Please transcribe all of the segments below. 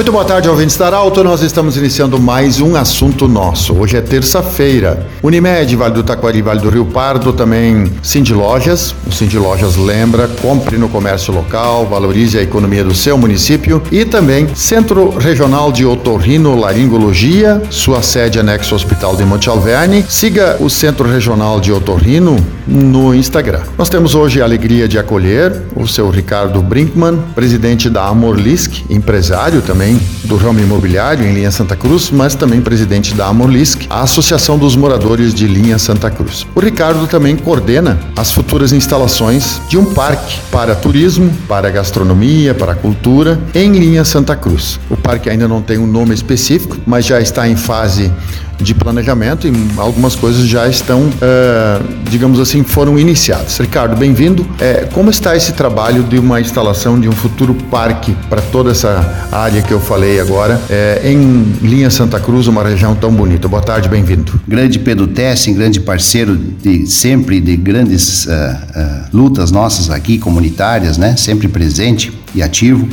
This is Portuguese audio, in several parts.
Muito boa tarde, ouvintes da Arauto. Nós estamos iniciando mais um assunto nosso. Hoje é terça-feira. Unimed, Vale do Taquari, Vale do Rio Pardo, também Cindy Lojas. O Cindy Lojas lembra, compre no comércio local, valorize a economia do seu município. E também Centro Regional de Otorrino Laringologia, sua sede anexo ao Hospital de Monte Alverne. Siga o Centro Regional de Otorrino no Instagram. Nós temos hoje a alegria de acolher o seu Ricardo Brinkman, presidente da Amorlisk, empresário também do ramo imobiliário em Linha Santa Cruz, mas também presidente da Amorlisk, a Associação dos Moradores de Linha Santa Cruz. O Ricardo também coordena as futuras instalações de um parque para turismo, para gastronomia, para cultura em Linha Santa Cruz. O parque ainda não tem um nome específico, mas já está em fase de planejamento e algumas coisas já estão, uh, digamos assim, foram iniciadas. Ricardo, bem-vindo. É, como está esse trabalho de uma instalação de um futuro parque para toda essa área que eu falei agora, é, em Linha Santa Cruz, uma região tão bonita? Boa tarde, bem-vindo. Grande Pedro Tessin, grande parceiro de sempre de grandes uh, uh, lutas nossas aqui, comunitárias, né? Sempre presente e ativo.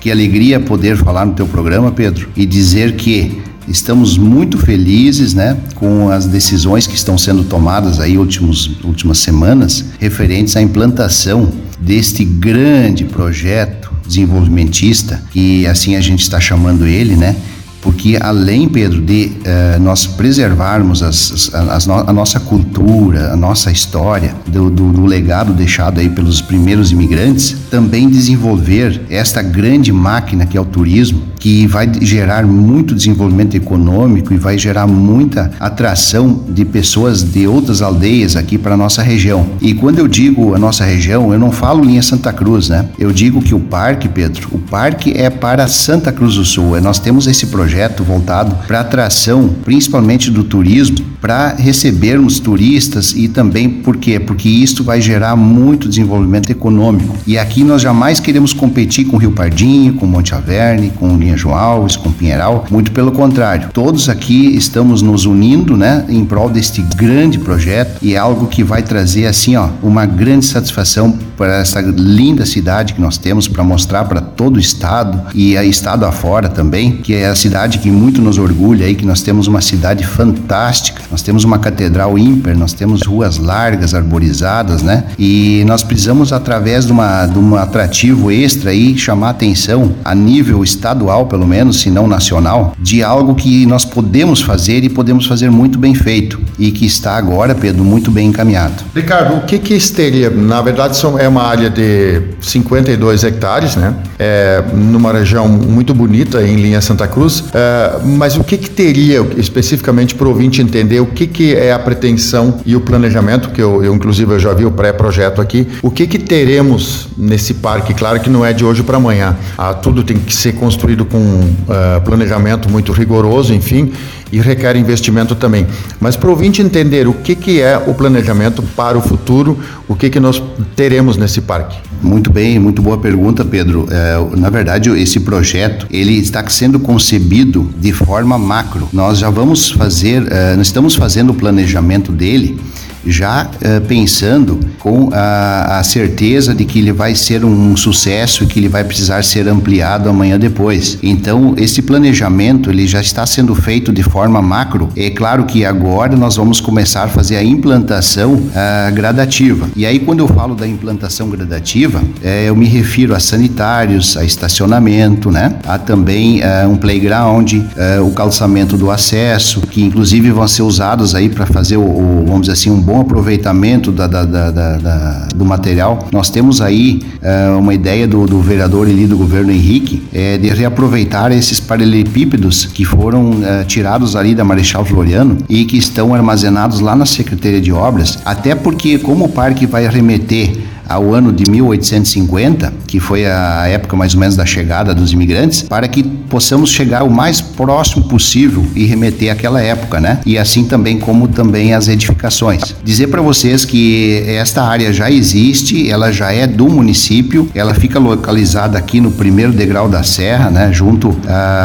Que alegria poder falar no teu programa, Pedro, e dizer que Estamos muito felizes, né, com as decisões que estão sendo tomadas aí últimos últimas semanas referentes à implantação deste grande projeto desenvolvimentista que assim a gente está chamando ele, né, porque além, Pedro, de uh, nós preservarmos as, as, a, nossa cultura, a nossa história, do, do, do, legado deixado aí pelos primeiros imigrantes, também desenvolver esta grande máquina que é o turismo, que vai gerar muito desenvolvimento econômico e vai gerar muita atração de pessoas de outras aldeias aqui para a nossa região. E quando eu digo a nossa região, eu não falo linha Santa Cruz, né? Eu digo que o parque, Pedro, o parque é para Santa Cruz do Sul. Nós temos esse projeto projeto voltado para atração, principalmente do turismo, para recebermos turistas e também por quê? Porque isso vai gerar muito desenvolvimento econômico. E aqui nós jamais queremos competir com Rio Pardinho, com Monte Averne, com Linha João Alves, com Pinheiral, muito pelo contrário. Todos aqui estamos nos unindo, né, em prol deste grande projeto e é algo que vai trazer assim, ó, uma grande satisfação para essa linda cidade que nós temos para mostrar para todo o estado e a estado afora também, que é a cidade cidade que muito nos orgulha aí, que nós temos uma cidade fantástica, nós temos uma catedral ímpar, nós temos ruas largas, arborizadas, né? E nós precisamos, através de, uma, de um atrativo extra aí, chamar atenção a nível estadual, pelo menos, se não nacional, de algo que nós podemos fazer e podemos fazer muito bem feito e que está agora, Pedro, muito bem encaminhado. Ricardo, o que que teria? Na verdade, são, é uma área de 52 hectares, né? É, numa região muito bonita em linha Santa Cruz. Uh, mas o que, que teria especificamente para o ouvinte entender o que, que é a pretensão e o planejamento, que eu, eu inclusive eu já vi o pré-projeto aqui, o que, que teremos nesse parque? Claro que não é de hoje para amanhã. Ah, tudo tem que ser construído com uh, planejamento muito rigoroso, enfim, e requer investimento também. Mas para o ouvinte entender o que, que é o planejamento para o futuro, o que, que nós teremos nesse parque? Muito bem, muito boa pergunta, Pedro. É, na verdade, esse projeto ele está sendo concebido de forma macro. Nós já vamos fazer, é, nós estamos fazendo o planejamento dele já uh, pensando com a, a, certeza de que ele vai ser um sucesso e que ele vai precisar ser ampliado amanhã depois. Então, esse planejamento ele já está sendo feito de forma macro. É claro que agora nós vamos começar a fazer a implantação uh, gradativa. E aí, quando eu falo da implantação gradativa, é, eu me refiro a sanitários, a estacionamento, né? Há também uh, um playground, o calçamento do acesso, que inclusive vão ser usados aí para fazer o, o, vamos dizer assim, um bom aproveitamento da, da, da, do material. Nós temos aí uh, uma ideia do, do vereador ali do governo Henrique é, de reaproveitar esses paralelepípedos que foram uh, tirados ali da Marechal Floriano e que estão armazenados lá na Secretaria de Obras, até porque como o parque vai remeter ao ano de 1850, que foi a época mais ou menos da chegada dos imigrantes, para que possamos chegar o mais próximo possível e remeter àquela época, né? E assim também como também as edificações. Dizer para vocês que esta área já existe, ela já é do município, ela fica localizada aqui no primeiro degrau da serra, né? Junto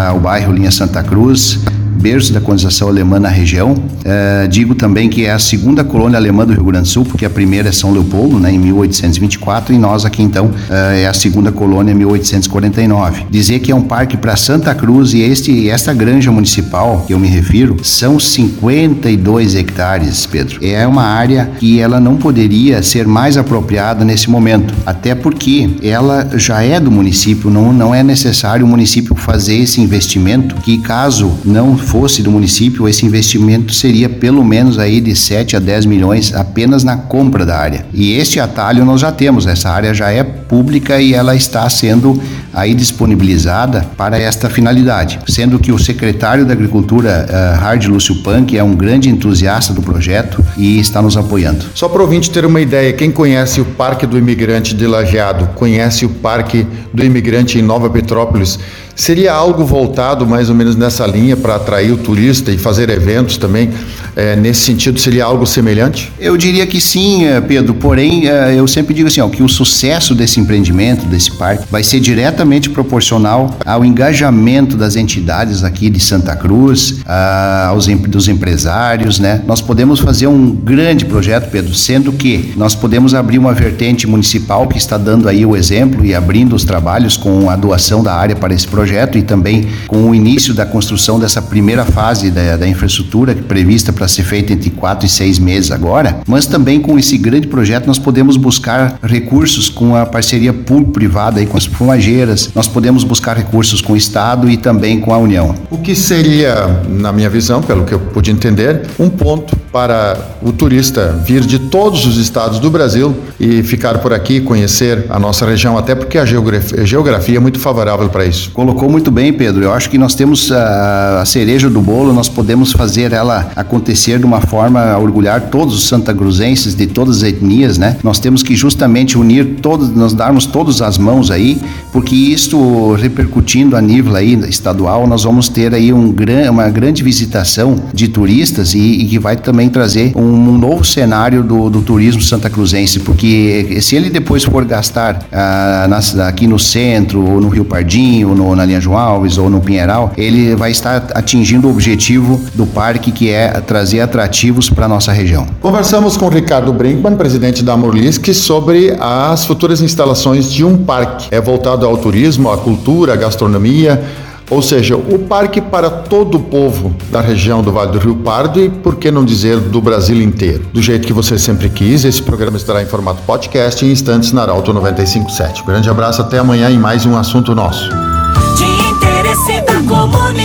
ao bairro Linha Santa Cruz berço da colonização alemã na região. É, digo também que é a segunda colônia alemã do Rio Grande do Sul, porque a primeira é São Leopoldo, né, em 1824, e nós aqui então é, é a segunda colônia em 1849. Dizer que é um parque para Santa Cruz e este esta granja municipal que eu me refiro são 52 hectares, Pedro. É uma área que ela não poderia ser mais apropriada nesse momento, até porque ela já é do município, não, não é necessário o município fazer esse investimento, que caso não fosse do município, esse investimento seria pelo menos aí de 7 a 10 milhões apenas na compra da área. E este atalho nós já temos, essa área já é pública e ela está sendo aí disponibilizada para esta finalidade, sendo que o secretário da Agricultura, uh, Hard Lúcio Punk, é um grande entusiasta do projeto e está nos apoiando. Só para o ouvinte ter uma ideia, quem conhece o Parque do Imigrante de Lajeado, conhece o Parque do Imigrante em Nova Petrópolis, Seria algo voltado mais ou menos nessa linha para atrair o turista e fazer eventos também? É, nesse sentido, seria algo semelhante? Eu diria que sim, eh, Pedro. Porém, eh, eu sempre digo assim, ó, que o sucesso desse empreendimento, desse parque, vai ser diretamente proporcional ao engajamento das entidades aqui de Santa Cruz, aos dos empresários, né? Nós podemos fazer um grande projeto, Pedro, sendo que nós podemos abrir uma vertente municipal que está dando aí o exemplo e abrindo os trabalhos com a doação da área para esse projeto e também com o início da construção dessa primeira fase da, da infraestrutura prevista para ser feita entre quatro e seis meses agora, mas também com esse grande projeto nós podemos buscar recursos com a parceria público-privada com as fumageiras, nós podemos buscar recursos com o Estado e também com a União. O que seria, na minha visão, pelo que eu pude entender, um ponto para o turista vir de todos os estados do Brasil e ficar por aqui, conhecer a nossa região, até porque a geografia, a geografia é muito favorável para isso. Colocou muito bem, Pedro. Eu acho que nós temos a, a, cereja do bolo, nós podemos fazer ela acontecer de uma forma a orgulhar todos os santagruzenses de todas as etnias, né? Nós temos que justamente unir todos, nós darmos todas as mãos aí, porque isto repercutindo a nível aí estadual, nós vamos ter aí um gran, uma grande visitação de turistas e, e que vai também trazer um, um novo cenário do, do, turismo santacruzense, porque se ele depois for gastar ah, nas, aqui no centro, ou no Rio Pardinho, ou no, na linha João Alves ou no Pinheiral, ele vai estar atingindo o objetivo do parque, que é trazer atrativos para nossa região. Conversamos com Ricardo Brinkman, presidente da Morlisque, sobre as futuras instalações de um parque. É voltado ao turismo, à cultura, à gastronomia, ou seja, o parque para todo o povo da região do Vale do Rio Pardo e, por que não dizer, do Brasil inteiro. Do jeito que você sempre quis, esse programa estará em formato podcast em instantes na Arauto 957. Um grande abraço, até amanhã em mais um assunto nosso comunidade